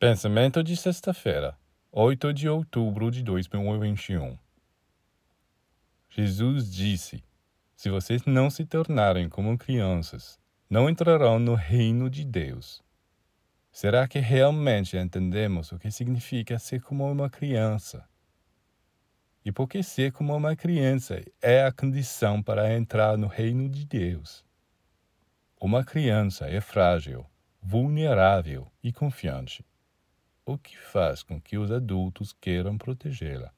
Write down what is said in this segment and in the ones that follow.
Pensamento de sexta-feira, 8 de outubro de 2021. Jesus disse: Se vocês não se tornarem como crianças, não entrarão no reino de Deus. Será que realmente entendemos o que significa ser como uma criança? E por que ser como uma criança é a condição para entrar no reino de Deus? Uma criança é frágil, vulnerável e confiante o que faz com que os adultos queiram protegê-la.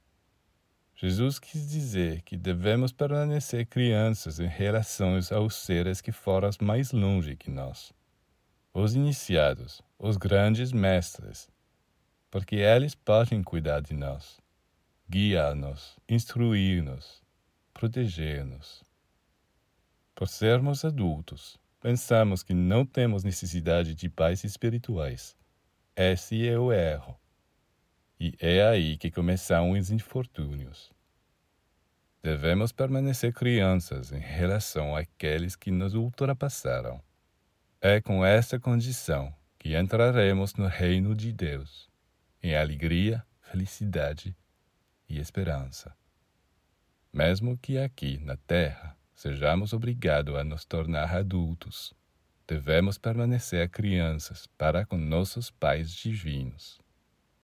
Jesus quis dizer que devemos permanecer crianças em relação aos seres que foram mais longe que nós, os iniciados, os grandes mestres, porque eles podem cuidar de nós, guiar-nos, instruir-nos, proteger-nos. Por sermos adultos, pensamos que não temos necessidade de pais espirituais esse é o erro. E é aí que começam os infortúnios. Devemos permanecer crianças em relação àqueles que nos ultrapassaram. É com essa condição que entraremos no reino de Deus, em alegria, felicidade e esperança. Mesmo que aqui na terra sejamos obrigados a nos tornar adultos, devemos permanecer crianças para com nossos pais divinos.